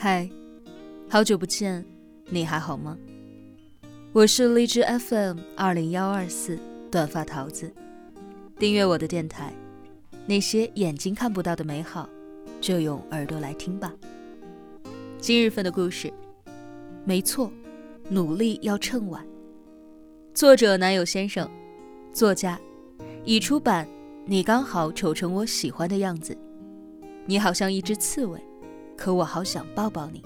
嗨，好久不见，你还好吗？我是荔枝 FM 二零幺二四短发桃子，订阅我的电台，那些眼睛看不到的美好，就用耳朵来听吧。今日份的故事，没错，努力要趁晚。作者男友先生，作家，已出版。你刚好丑成我喜欢的样子，你好像一只刺猬，可我好想抱抱你。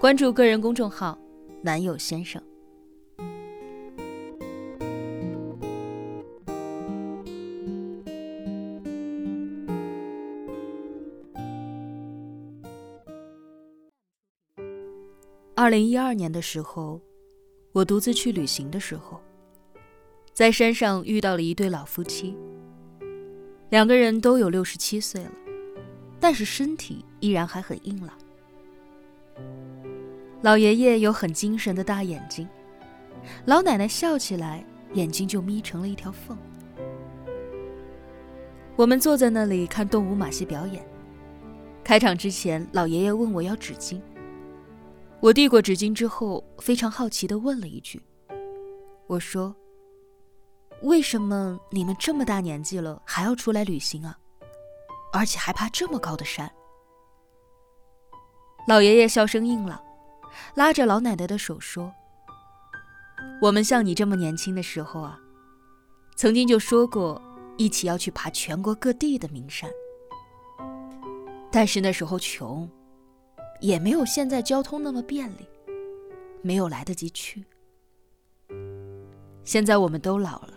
关注个人公众号“男友先生”。二零一二年的时候，我独自去旅行的时候，在山上遇到了一对老夫妻。两个人都有六十七岁了，但是身体依然还很硬朗。老爷爷有很精神的大眼睛，老奶奶笑起来眼睛就眯成了一条缝。我们坐在那里看动物马戏表演，开场之前，老爷爷问我要纸巾，我递过纸巾之后，非常好奇地问了一句：“我说。”为什么你们这么大年纪了还要出来旅行啊？而且还爬这么高的山？老爷爷笑声硬朗，拉着老奶奶的手说：“我们像你这么年轻的时候啊，曾经就说过一起要去爬全国各地的名山。但是那时候穷，也没有现在交通那么便利，没有来得及去。现在我们都老了。”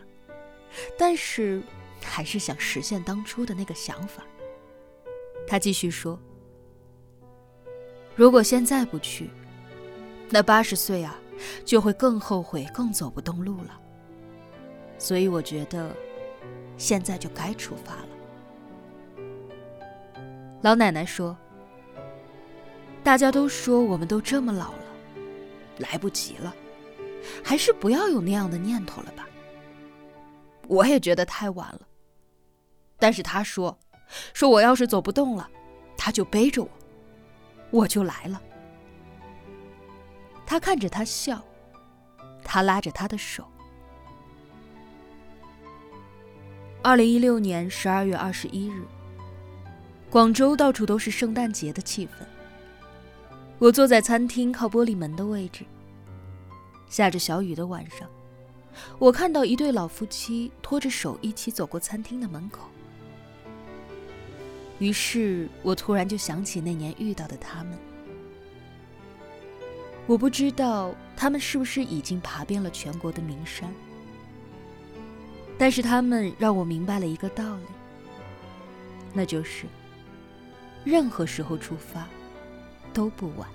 但是，还是想实现当初的那个想法。他继续说：“如果现在不去，那八十岁啊，就会更后悔，更走不动路了。所以我觉得，现在就该出发了。”老奶奶说：“大家都说我们都这么老了，来不及了，还是不要有那样的念头了吧。”我也觉得太晚了，但是他说，说我要是走不动了，他就背着我，我就来了。他看着他笑，他拉着他的手。二零一六年十二月二十一日，广州到处都是圣诞节的气氛。我坐在餐厅靠玻璃门的位置，下着小雨的晚上。我看到一对老夫妻拖着手一起走过餐厅的门口，于是我突然就想起那年遇到的他们。我不知道他们是不是已经爬遍了全国的名山，但是他们让我明白了一个道理，那就是，任何时候出发，都不晚。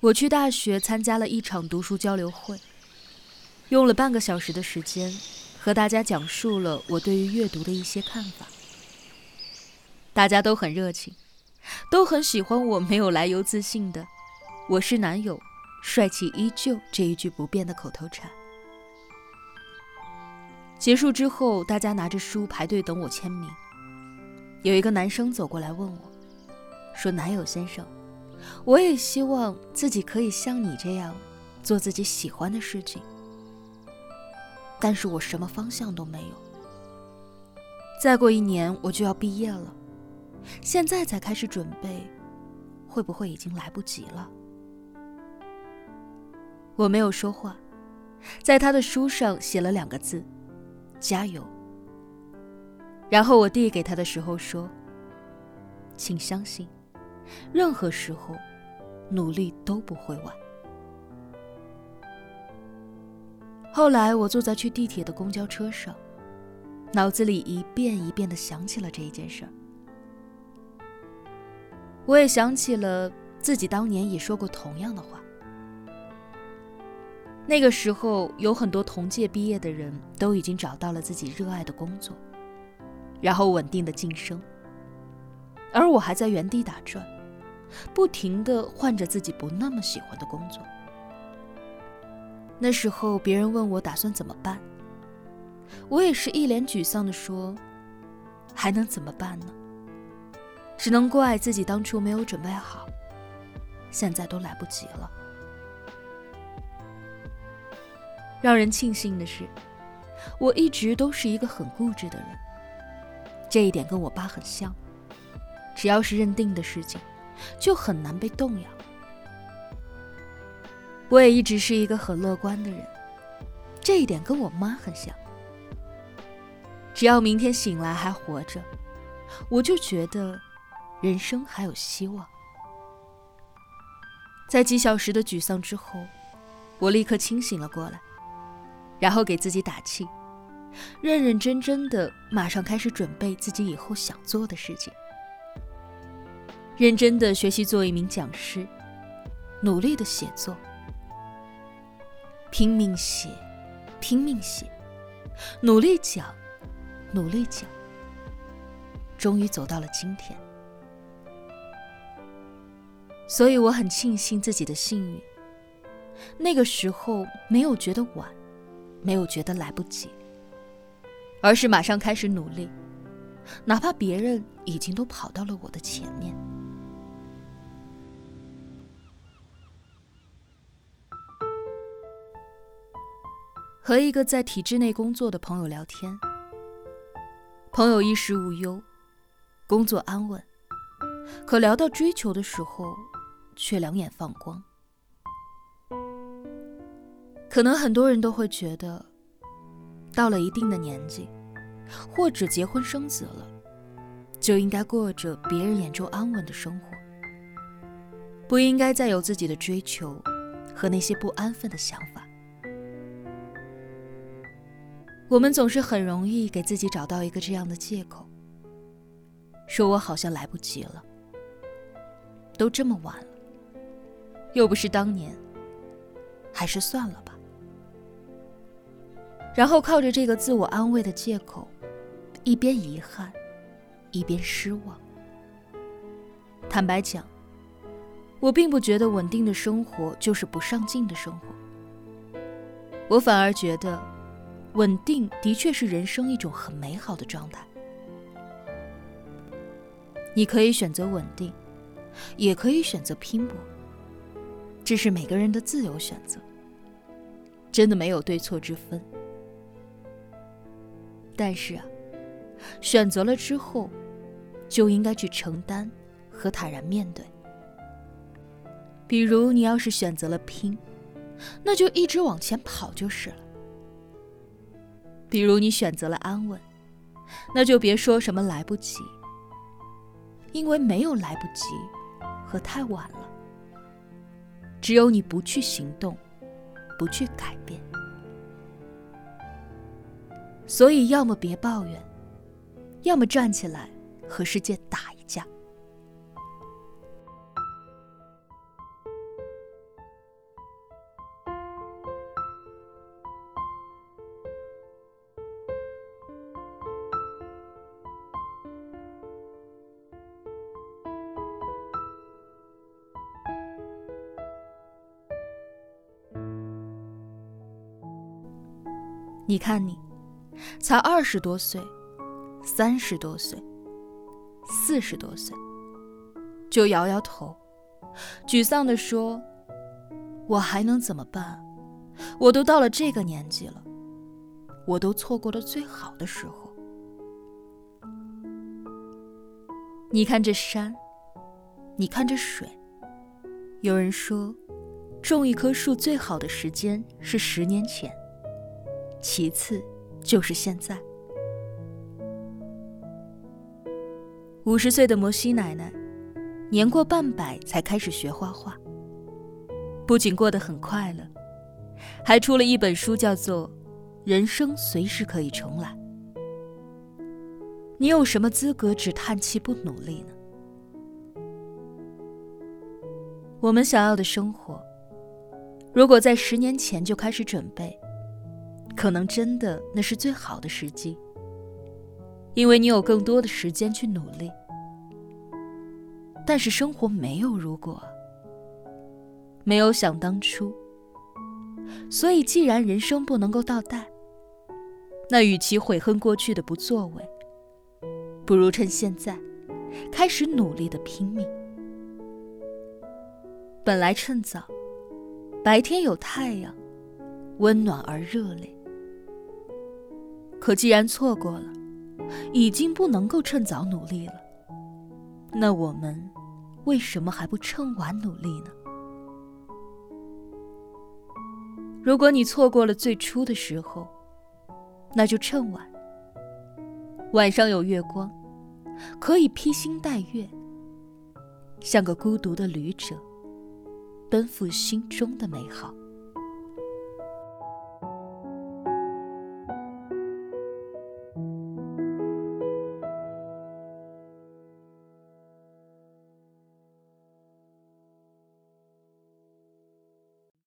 我去大学参加了一场读书交流会，用了半个小时的时间，和大家讲述了我对于阅读的一些看法。大家都很热情，都很喜欢我没有来由自信的“我是男友，帅气依旧”这一句不变的口头禅。结束之后，大家拿着书排队等我签名。有一个男生走过来问我，说：“男友先生。”我也希望自己可以像你这样，做自己喜欢的事情。但是我什么方向都没有。再过一年我就要毕业了，现在才开始准备，会不会已经来不及了？我没有说话，在他的书上写了两个字：加油。然后我递给他的时候说：“请相信。”任何时候，努力都不会晚。后来，我坐在去地铁的公交车上，脑子里一遍一遍的想起了这一件事儿。我也想起了自己当年也说过同样的话。那个时候，有很多同届毕业的人都已经找到了自己热爱的工作，然后稳定的晋升，而我还在原地打转，不停的换着自己不那么喜欢的工作。那时候，别人问我打算怎么办，我也是一脸沮丧的说：“还能怎么办呢？只能怪自己当初没有准备好，现在都来不及了。”让人庆幸的是，我一直都是一个很固执的人。这一点跟我爸很像，只要是认定的事情，就很难被动摇。我也一直是一个很乐观的人，这一点跟我妈很像。只要明天醒来还活着，我就觉得人生还有希望。在几小时的沮丧之后，我立刻清醒了过来。然后给自己打气，认认真真的马上开始准备自己以后想做的事情，认真的学习做一名讲师，努力的写作，拼命写，拼命写，努力讲，努力讲，终于走到了今天。所以我很庆幸自己的幸运，那个时候没有觉得晚。没有觉得来不及，而是马上开始努力，哪怕别人已经都跑到了我的前面。和一个在体制内工作的朋友聊天，朋友衣食无忧，工作安稳，可聊到追求的时候，却两眼放光。可能很多人都会觉得，到了一定的年纪，或者结婚生子了，就应该过着别人眼中安稳的生活，不应该再有自己的追求和那些不安分的想法。我们总是很容易给自己找到一个这样的借口，说我好像来不及了，都这么晚了，又不是当年，还是算了吧。然后靠着这个自我安慰的借口，一边遗憾，一边失望。坦白讲，我并不觉得稳定的生活就是不上进的生活。我反而觉得，稳定的确是人生一种很美好的状态。你可以选择稳定，也可以选择拼搏，这是每个人的自由选择，真的没有对错之分。但是啊，选择了之后，就应该去承担和坦然面对。比如你要是选择了拼，那就一直往前跑就是了。比如你选择了安稳，那就别说什么来不及，因为没有来不及和太晚了。只有你不去行动，不去改变。所以，要么别抱怨，要么站起来和世界打你看你。才二十多岁，三十多岁，四十多岁，就摇摇头，沮丧地说：“我还能怎么办？我都到了这个年纪了，我都错过了最好的时候。你看这山，你看这水。有人说，种一棵树最好的时间是十年前，其次。”就是现在，五十岁的摩西奶奶，年过半百才开始学画画。不仅过得很快乐，还出了一本书，叫做《人生随时可以重来》。你有什么资格只叹气不努力呢？我们想要的生活，如果在十年前就开始准备，可能真的那是最好的时机，因为你有更多的时间去努力。但是生活没有如果，没有想当初，所以既然人生不能够倒带，那与其悔恨过去的不作为，不如趁现在，开始努力的拼命。本来趁早，白天有太阳，温暖而热烈。可既然错过了，已经不能够趁早努力了，那我们为什么还不趁晚努力呢？如果你错过了最初的时候，那就趁晚。晚上有月光，可以披星戴月，像个孤独的旅者。奔赴心中的美好。